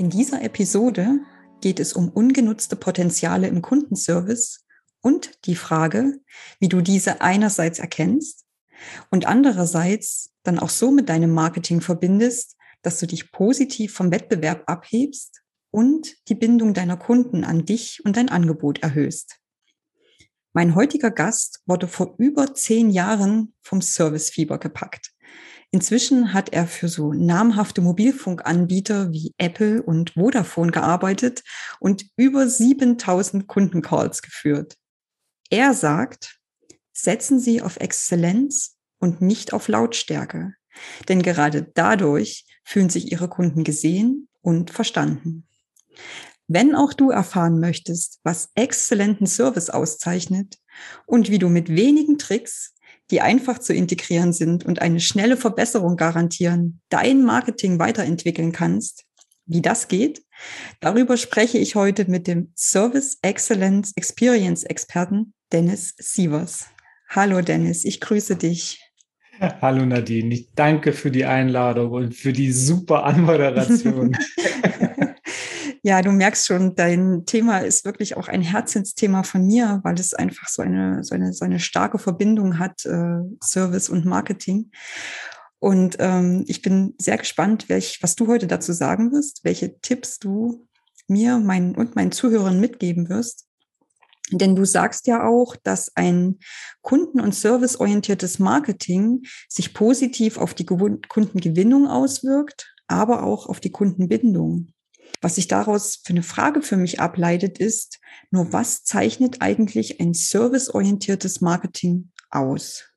In dieser Episode geht es um ungenutzte Potenziale im Kundenservice und die Frage, wie du diese einerseits erkennst und andererseits dann auch so mit deinem Marketing verbindest, dass du dich positiv vom Wettbewerb abhebst und die Bindung deiner Kunden an dich und dein Angebot erhöhst. Mein heutiger Gast wurde vor über zehn Jahren vom Servicefieber gepackt. Inzwischen hat er für so namhafte Mobilfunkanbieter wie Apple und Vodafone gearbeitet und über 7000 Kundencalls geführt. Er sagt, setzen Sie auf Exzellenz und nicht auf Lautstärke, denn gerade dadurch fühlen sich Ihre Kunden gesehen und verstanden. Wenn auch du erfahren möchtest, was exzellenten Service auszeichnet und wie du mit wenigen Tricks die einfach zu integrieren sind und eine schnelle Verbesserung garantieren, dein Marketing weiterentwickeln kannst. Wie das geht, darüber spreche ich heute mit dem Service Excellence Experience Experten Dennis Sievers. Hallo Dennis, ich grüße dich. Hallo Nadine, ich danke für die Einladung und für die super Anmoderation. Ja, du merkst schon, dein Thema ist wirklich auch ein Herzensthema von mir, weil es einfach so eine, so eine, so eine starke Verbindung hat, äh, Service und Marketing. Und ähm, ich bin sehr gespannt, welch, was du heute dazu sagen wirst, welche Tipps du mir mein, und meinen Zuhörern mitgeben wirst. Denn du sagst ja auch, dass ein kunden- und serviceorientiertes Marketing sich positiv auf die Kundengewinnung auswirkt, aber auch auf die Kundenbindung. Was sich daraus für eine Frage für mich ableitet, ist, nur was zeichnet eigentlich ein serviceorientiertes Marketing aus?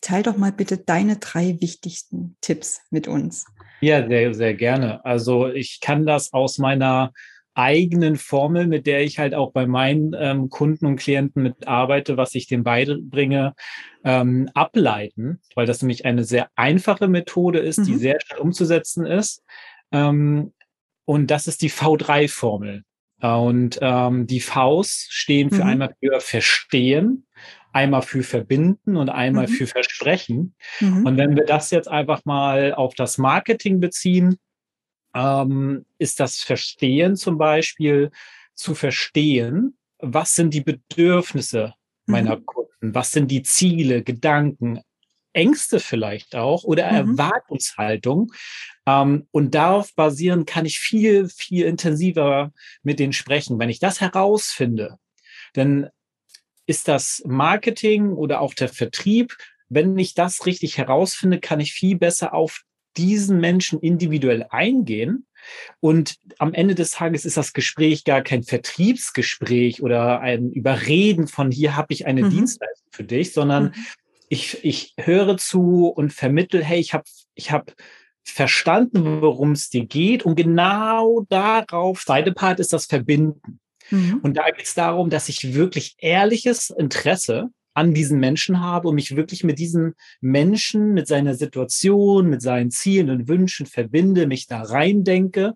Teil doch mal bitte deine drei wichtigsten Tipps mit uns. Ja, sehr, sehr gerne. Also ich kann das aus meiner eigenen Formel, mit der ich halt auch bei meinen ähm, Kunden und Klienten mitarbeite, was ich denen beibringe, ähm, ableiten, weil das nämlich eine sehr einfache Methode ist, mhm. die sehr schnell umzusetzen ist. Ähm, und das ist die V3-Formel. Und ähm, die Vs stehen für mhm. einmal für Verstehen, einmal für Verbinden und einmal mhm. für Versprechen. Mhm. Und wenn wir das jetzt einfach mal auf das Marketing beziehen, ähm, ist das Verstehen zum Beispiel zu verstehen, was sind die Bedürfnisse meiner mhm. Kunden, was sind die Ziele, Gedanken, Ängste vielleicht auch oder mhm. Erwartungshaltung. Ähm, und darauf basieren kann ich viel, viel intensiver mit denen sprechen. Wenn ich das herausfinde, dann ist das Marketing oder auch der Vertrieb, wenn ich das richtig herausfinde, kann ich viel besser auf diesen Menschen individuell eingehen. Und am Ende des Tages ist das Gespräch gar kein Vertriebsgespräch oder ein Überreden von hier habe ich eine mhm. Dienstleistung für dich, sondern mhm ich, ich höre zu und vermittel, hey, ich habe ich hab verstanden, worum es dir geht. Und genau darauf, zweite Part ist das Verbinden. Mhm. Und da geht es darum, dass ich wirklich ehrliches Interesse an diesen Menschen habe und mich wirklich mit diesem Menschen, mit seiner Situation, mit seinen Zielen und Wünschen verbinde, mich da reindenke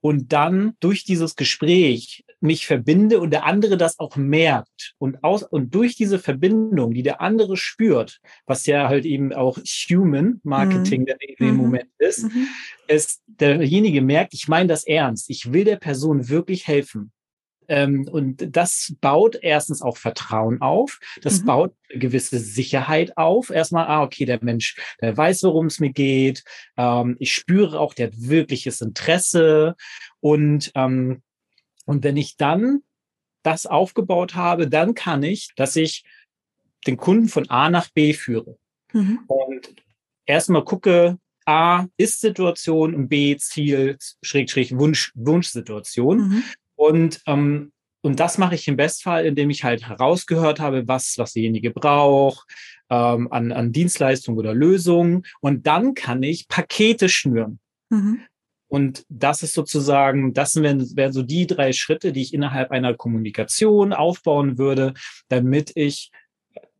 und dann durch dieses Gespräch mich verbinde und der andere das auch merkt und aus und durch diese Verbindung, die der andere spürt, was ja halt eben auch Human Marketing mhm. in dem mhm. Moment ist, mhm. ist derjenige merkt, ich meine das ernst, ich will der Person wirklich helfen. Ähm, und das baut erstens auch Vertrauen auf, das mhm. baut eine gewisse Sicherheit auf. Erstmal, ah, okay, der Mensch, der weiß, worum es mir geht. Ähm, ich spüre auch, der hat wirkliches Interesse. Und ähm, und wenn ich dann das aufgebaut habe, dann kann ich, dass ich den Kunden von A nach B führe. Mhm. Und erstmal gucke, A ist Situation und B Ziel, Schrägstrich Wunsch, Wunschsituation. Mhm. Und, ähm, und das mache ich im Bestfall, indem ich halt herausgehört habe, was, was derjenige braucht, ähm, an, an Dienstleistungen oder Lösungen. Und dann kann ich Pakete schnüren. Mhm. Und das ist sozusagen, das wären, wären so die drei Schritte, die ich innerhalb einer Kommunikation aufbauen würde, damit ich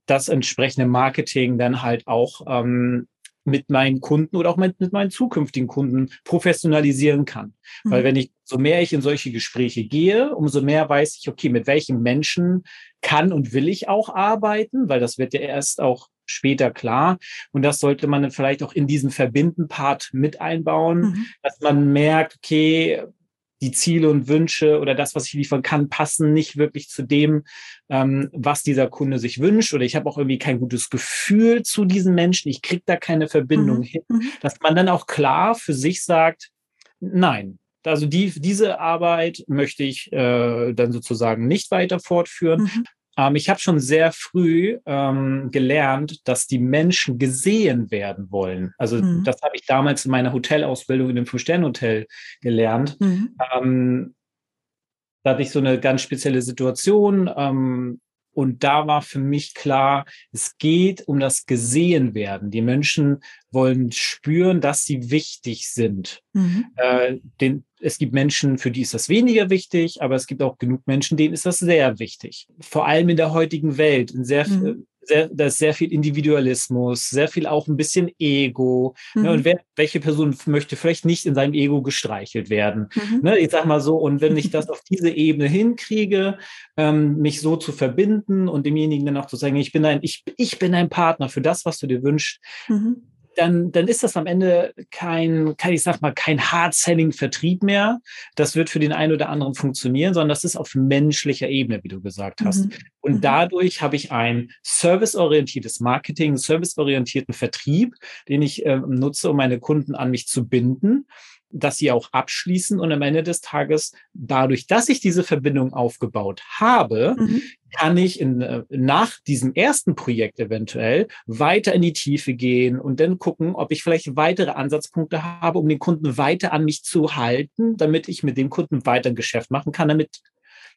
das entsprechende Marketing dann halt auch ähm, mit meinen Kunden oder auch mit, mit meinen zukünftigen Kunden professionalisieren kann. Mhm. Weil wenn ich, so mehr ich in solche Gespräche gehe, umso mehr weiß ich, okay, mit welchen Menschen kann und will ich auch arbeiten, weil das wird ja erst auch später klar. Und das sollte man dann vielleicht auch in diesen Verbinden-Part mit einbauen, mhm. dass man merkt, okay, die Ziele und Wünsche oder das, was ich liefern kann, passen nicht wirklich zu dem, ähm, was dieser Kunde sich wünscht. Oder ich habe auch irgendwie kein gutes Gefühl zu diesen Menschen. Ich kriege da keine Verbindung mhm. hin. Mhm. Dass man dann auch klar für sich sagt, nein, also die, diese Arbeit möchte ich äh, dann sozusagen nicht weiter fortführen. Mhm. Ähm, ich habe schon sehr früh ähm, gelernt, dass die Menschen gesehen werden wollen. Also mhm. das habe ich damals in meiner Hotelausbildung in dem Fünf-Sterne-Hotel gelernt. Mhm. Ähm, da hatte ich so eine ganz spezielle Situation. Und da war für mich klar, es geht um das Gesehenwerden. Die Menschen wollen spüren, dass sie wichtig sind. Mhm. Äh, den, es gibt Menschen, für die ist das weniger wichtig, aber es gibt auch genug Menschen, denen ist das sehr wichtig. Vor allem in der heutigen Welt, in sehr, mhm. Sehr, da ist sehr viel Individualismus, sehr viel auch ein bisschen Ego. Mhm. Ne, und wer, welche Person möchte vielleicht nicht in seinem Ego gestreichelt werden? Mhm. Ne, ich sag mal so, und wenn ich das auf diese Ebene hinkriege, ähm, mich so zu verbinden und demjenigen dann auch zu sagen, ich bin ein, ich, ich bin ein Partner für das, was du dir wünschst, mhm dann, dann ist das am Ende kein, kein ich sag mal, kein Hard-Selling-Vertrieb mehr. Das wird für den einen oder anderen funktionieren, sondern das ist auf menschlicher Ebene, wie du gesagt hast. Mhm. Und mhm. dadurch habe ich ein serviceorientiertes Marketing, serviceorientierten Vertrieb, den ich äh, nutze, um meine Kunden an mich zu binden dass sie auch abschließen und am Ende des Tages, dadurch, dass ich diese Verbindung aufgebaut habe, mhm. kann ich in, äh, nach diesem ersten Projekt eventuell weiter in die Tiefe gehen und dann gucken, ob ich vielleicht weitere Ansatzpunkte habe, um den Kunden weiter an mich zu halten, damit ich mit dem Kunden weiter ein Geschäft machen kann, damit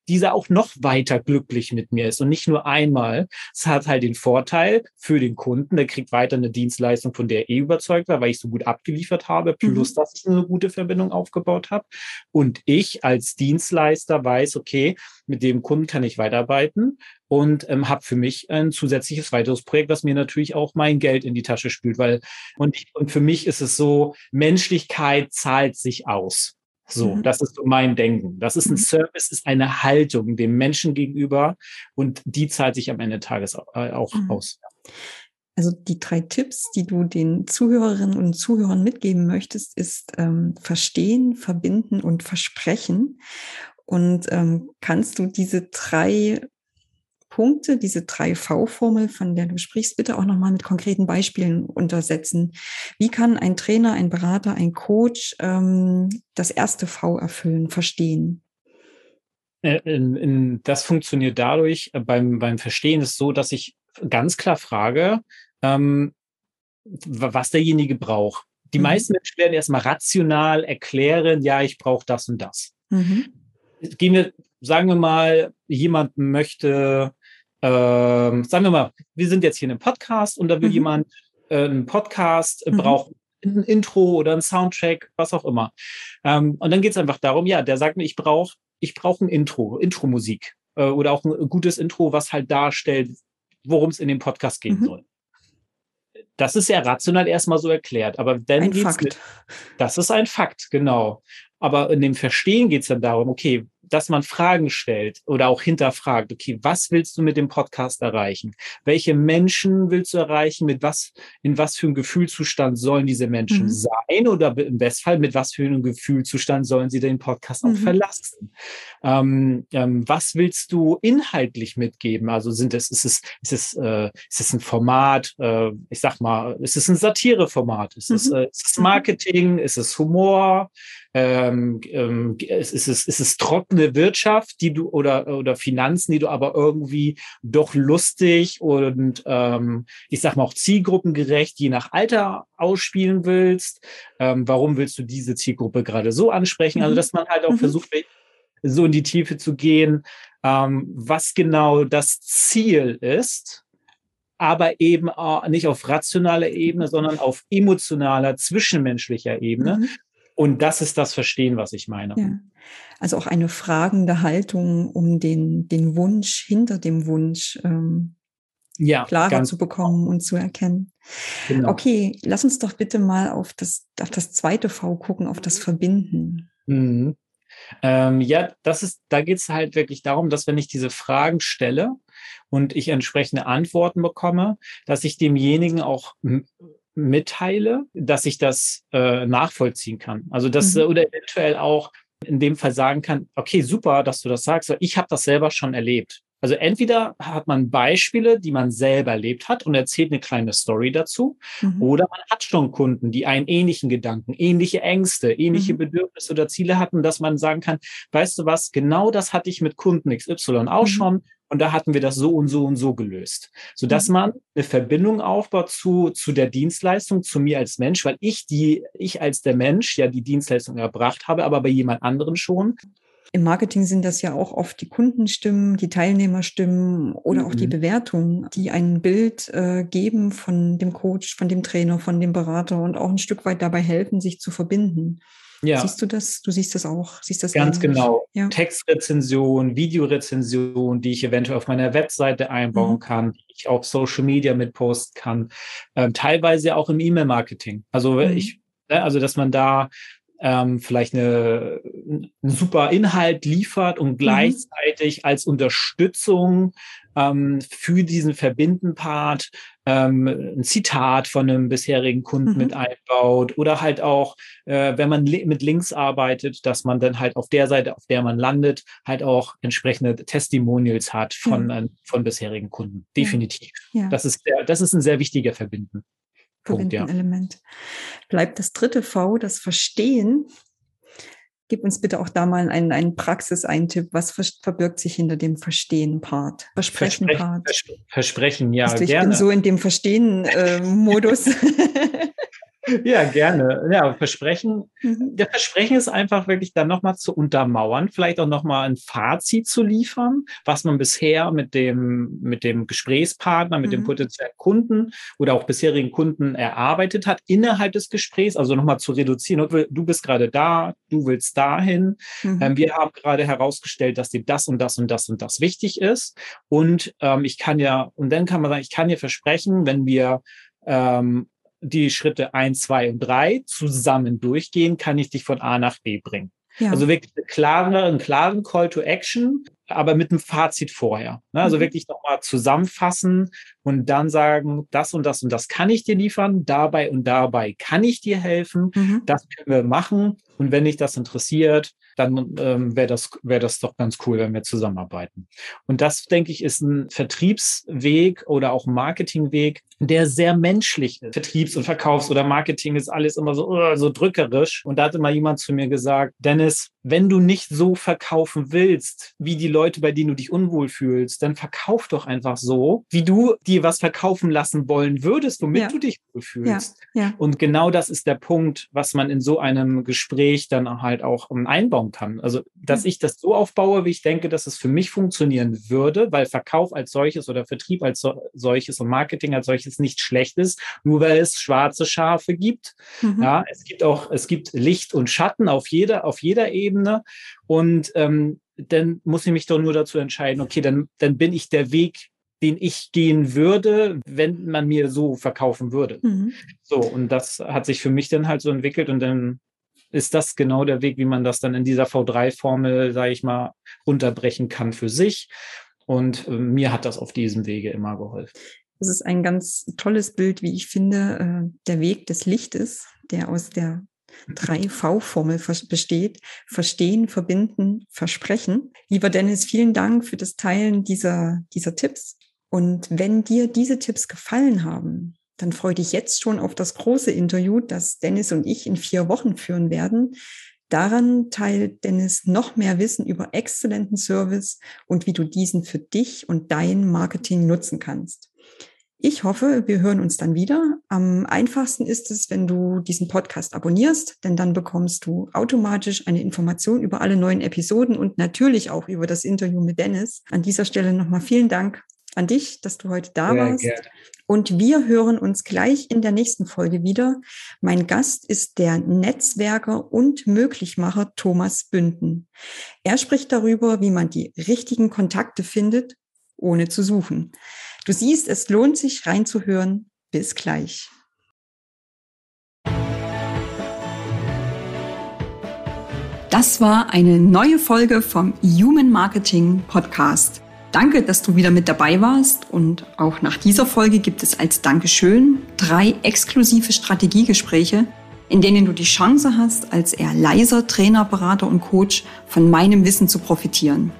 dieser auch noch weiter glücklich mit mir ist und nicht nur einmal. Es hat halt den Vorteil für den Kunden, der kriegt weiter eine Dienstleistung, von der er eh überzeugt war, weil ich so gut abgeliefert habe, plus mhm. dass ich eine gute Verbindung aufgebaut habe. Und ich als Dienstleister weiß, okay, mit dem Kunden kann ich weiterarbeiten und ähm, habe für mich ein zusätzliches weiteres Projekt, was mir natürlich auch mein Geld in die Tasche spült, weil und, und für mich ist es so, Menschlichkeit zahlt sich aus. So, mhm. das ist so mein Denken. Das ist ein mhm. Service, ist eine Haltung dem Menschen gegenüber und die zahlt sich am Ende des Tages äh, auch mhm. aus. Also die drei Tipps, die du den Zuhörerinnen und Zuhörern mitgeben möchtest, ist ähm, verstehen, verbinden und versprechen. Und ähm, kannst du diese drei Punkte, diese 3V-Formel, von der du sprichst, bitte auch nochmal mit konkreten Beispielen untersetzen. Wie kann ein Trainer, ein Berater, ein Coach ähm, das erste V erfüllen, verstehen? Äh, das funktioniert dadurch, äh, beim, beim Verstehen ist so, dass ich ganz klar frage, ähm, was derjenige braucht. Die mhm. meisten Menschen werden erstmal rational erklären, ja, ich brauche das und das. Mhm. Gehen wir, sagen wir mal, jemand möchte ähm, sagen wir mal, wir sind jetzt hier in einem Podcast und da will mhm. jemand äh, einen Podcast, äh, mhm. braucht ein Intro oder ein Soundtrack, was auch immer. Ähm, und dann geht es einfach darum, ja, der sagt mir, ich brauche ich brauche ein Intro, Intro-Musik äh, oder auch ein gutes Intro, was halt darstellt, worum es in dem Podcast gehen mhm. soll. Das ist ja rational erstmal so erklärt, aber dann ein geht's Fakt. Mit, das ist ein Fakt, genau. Aber in dem Verstehen geht es dann darum, okay, dass man Fragen stellt oder auch hinterfragt, okay, was willst du mit dem Podcast erreichen? Welche Menschen willst du erreichen? Mit was, in was für einem Gefühlzustand sollen diese Menschen mhm. sein? Oder im Bestfall, mit was für einem Gefühlzustand sollen sie den Podcast auch mhm. verlassen? Ähm, ähm, was willst du inhaltlich mitgeben? Also sind es, ist es, ist es, äh, ist es ein Format, äh, ich sag mal, ist es ein Satireformat? Ist, mhm. es, äh, ist es mhm. Marketing? Ist es Humor? Ähm, ähm, ist, ist, es, ist es trockene Wirtschaft, die du oder oder Finanzen, die du aber irgendwie doch lustig und ähm, ich sag mal auch zielgruppengerecht, je nach Alter ausspielen willst. Ähm, warum willst du diese Zielgruppe gerade so ansprechen? Also mhm. dass man halt auch mhm. versucht, so in die Tiefe zu gehen, ähm, was genau das Ziel ist aber eben nicht auf rationaler Ebene, sondern auf emotionaler, zwischenmenschlicher Ebene. Mhm Und das ist das Verstehen, was ich meine. Ja. Also auch eine fragende Haltung, um den, den Wunsch hinter dem Wunsch ähm, ja, klarer zu bekommen und zu erkennen. Genau. Okay, lass uns doch bitte mal auf das, auf das zweite V gucken, auf das Verbinden. Mhm. Ähm, ja, das ist, da geht es halt wirklich darum, dass wenn ich diese Fragen stelle und ich entsprechende Antworten bekomme, dass ich demjenigen auch mitteile, dass ich das äh, nachvollziehen kann. Also das mhm. oder eventuell auch in dem Fall sagen kann, okay, super, dass du das sagst, ich habe das selber schon erlebt. Also entweder hat man Beispiele, die man selber erlebt hat und erzählt eine kleine Story dazu, mhm. oder man hat schon Kunden, die einen ähnlichen Gedanken, ähnliche Ängste, ähnliche mhm. Bedürfnisse oder Ziele hatten, dass man sagen kann, weißt du was, genau das hatte ich mit Kunden XY auch mhm. schon und da hatten wir das so und so und so gelöst, so dass mhm. man eine Verbindung aufbaut zu zu der Dienstleistung, zu mir als Mensch, weil ich die ich als der Mensch ja die Dienstleistung erbracht habe, aber bei jemand anderen schon im Marketing sind das ja auch oft die Kundenstimmen, die Teilnehmerstimmen oder mhm. auch die mhm. Bewertungen, die ein Bild äh, geben von dem Coach, von dem Trainer, von dem Berater und auch ein Stück weit dabei helfen, sich zu verbinden. Ja. Siehst du das? Du siehst das auch? Siehst das Ganz ähnlich? genau. Ja. Textrezension, Videorezension, die ich eventuell auf meiner Webseite einbauen mhm. kann, die ich auf Social Media mitposten kann, ähm, teilweise auch im E-Mail-Marketing. Also mhm. ich, ne, also dass man da ähm, vielleicht eine, einen super Inhalt liefert und mhm. gleichzeitig mhm. als Unterstützung ähm, für diesen Verbinden-Part ähm, ein Zitat von einem bisherigen Kunden mhm. mit einbaut oder halt auch, äh, wenn man li mit Links arbeitet, dass man dann halt auf der Seite, auf der man landet, halt auch entsprechende Testimonials hat von, mhm. äh, von bisherigen Kunden. Definitiv. Ja. Das ist der, das ist ein sehr wichtiger Verbinden. Punkt, ja. Element. Bleibt das dritte V, das Verstehen. Gib uns bitte auch da mal einen, einen Praxiseintipp. Was verbirgt sich hinter dem Verstehen-Part? Versprechen-Part? Versprechen, Versprechen, ja, also ich gerne. bin so in dem Verstehen-Modus. Äh, Ja, gerne. Ja, Versprechen. Mhm. Der Versprechen ist einfach wirklich dann nochmal zu untermauern, vielleicht auch nochmal ein Fazit zu liefern, was man bisher mit dem, mit dem Gesprächspartner, mit mhm. dem potenziellen Kunden oder auch bisherigen Kunden erarbeitet hat innerhalb des Gesprächs, also nochmal zu reduzieren. Du bist gerade da, du willst dahin. Mhm. Ähm, wir haben gerade herausgestellt, dass dir das und das und das und das wichtig ist. Und ähm, ich kann ja, und dann kann man sagen, ich kann dir versprechen, wenn wir ähm, die Schritte eins, zwei und drei zusammen durchgehen, kann ich dich von A nach B bringen. Ja. Also wirklich eine klare, einen klaren Call to Action, aber mit einem Fazit vorher. Ne? Also mhm. wirklich nochmal zusammenfassen und dann sagen, das und das und das kann ich dir liefern, dabei und dabei kann ich dir helfen, mhm. das können wir machen. Und wenn dich das interessiert, dann ähm, wäre das, wäre das doch ganz cool, wenn wir zusammenarbeiten. Und das, denke ich, ist ein Vertriebsweg oder auch ein Marketingweg, der sehr menschlich ist. Vertriebs- und Verkaufs- oder Marketing ist alles immer so, uh, so drückerisch. Und da hatte mal jemand zu mir gesagt, Dennis, wenn du nicht so verkaufen willst, wie die Leute, bei denen du dich unwohl fühlst, dann verkauf doch einfach so, wie du dir was verkaufen lassen wollen würdest, womit ja. du dich wohlfühlst. Ja. Ja. Und genau das ist der Punkt, was man in so einem Gespräch dann halt auch einbauen kann. Also, dass ich das so aufbaue, wie ich denke, dass es für mich funktionieren würde, weil Verkauf als solches oder Vertrieb als solches und Marketing als solches nicht schlecht ist, nur weil es schwarze Schafe gibt. Mhm. Ja, es gibt auch, es gibt Licht und Schatten auf jeder, auf jeder Ebene. Und ähm, dann muss ich mich doch nur dazu entscheiden, okay, dann, dann bin ich der Weg, den ich gehen würde, wenn man mir so verkaufen würde. Mhm. So, und das hat sich für mich dann halt so entwickelt und dann ist das genau der Weg, wie man das dann in dieser V3-Formel, sage ich mal, unterbrechen kann für sich. Und äh, mir hat das auf diesem Wege immer geholfen. Das ist ein ganz tolles Bild, wie ich finde, äh, der Weg des Lichtes, der aus der 3V-Formel besteht. Verstehen, verbinden, versprechen. Lieber Dennis, vielen Dank für das Teilen dieser, dieser Tipps. Und wenn dir diese Tipps gefallen haben, dann freue dich jetzt schon auf das große Interview, das Dennis und ich in vier Wochen führen werden. Daran teilt Dennis noch mehr Wissen über exzellenten Service und wie du diesen für dich und dein Marketing nutzen kannst. Ich hoffe, wir hören uns dann wieder. Am einfachsten ist es, wenn du diesen Podcast abonnierst, denn dann bekommst du automatisch eine Information über alle neuen Episoden und natürlich auch über das Interview mit Dennis. An dieser Stelle nochmal vielen Dank an dich, dass du heute da Sehr warst. Gerne. Und wir hören uns gleich in der nächsten Folge wieder. Mein Gast ist der Netzwerker und Möglichmacher Thomas Bünden. Er spricht darüber, wie man die richtigen Kontakte findet, ohne zu suchen. Du siehst, es lohnt sich reinzuhören. Bis gleich. Das war eine neue Folge vom Human Marketing Podcast. Danke, dass du wieder mit dabei warst und auch nach dieser Folge gibt es als Dankeschön drei exklusive Strategiegespräche, in denen du die Chance hast, als eher leiser Trainer, Berater und Coach von meinem Wissen zu profitieren.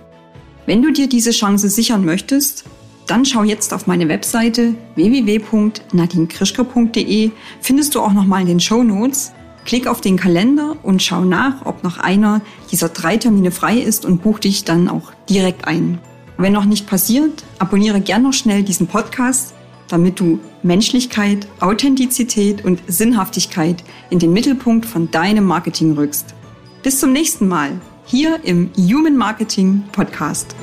Wenn du dir diese Chance sichern möchtest, dann schau jetzt auf meine Webseite www.nadinkrischker.de, findest du auch nochmal in den Show Notes. Klick auf den Kalender und schau nach, ob noch einer dieser drei Termine frei ist und buch dich dann auch direkt ein. Wenn noch nicht passiert, abonniere gern noch schnell diesen Podcast, damit du Menschlichkeit, Authentizität und Sinnhaftigkeit in den Mittelpunkt von deinem Marketing rückst. Bis zum nächsten Mal hier im Human Marketing Podcast.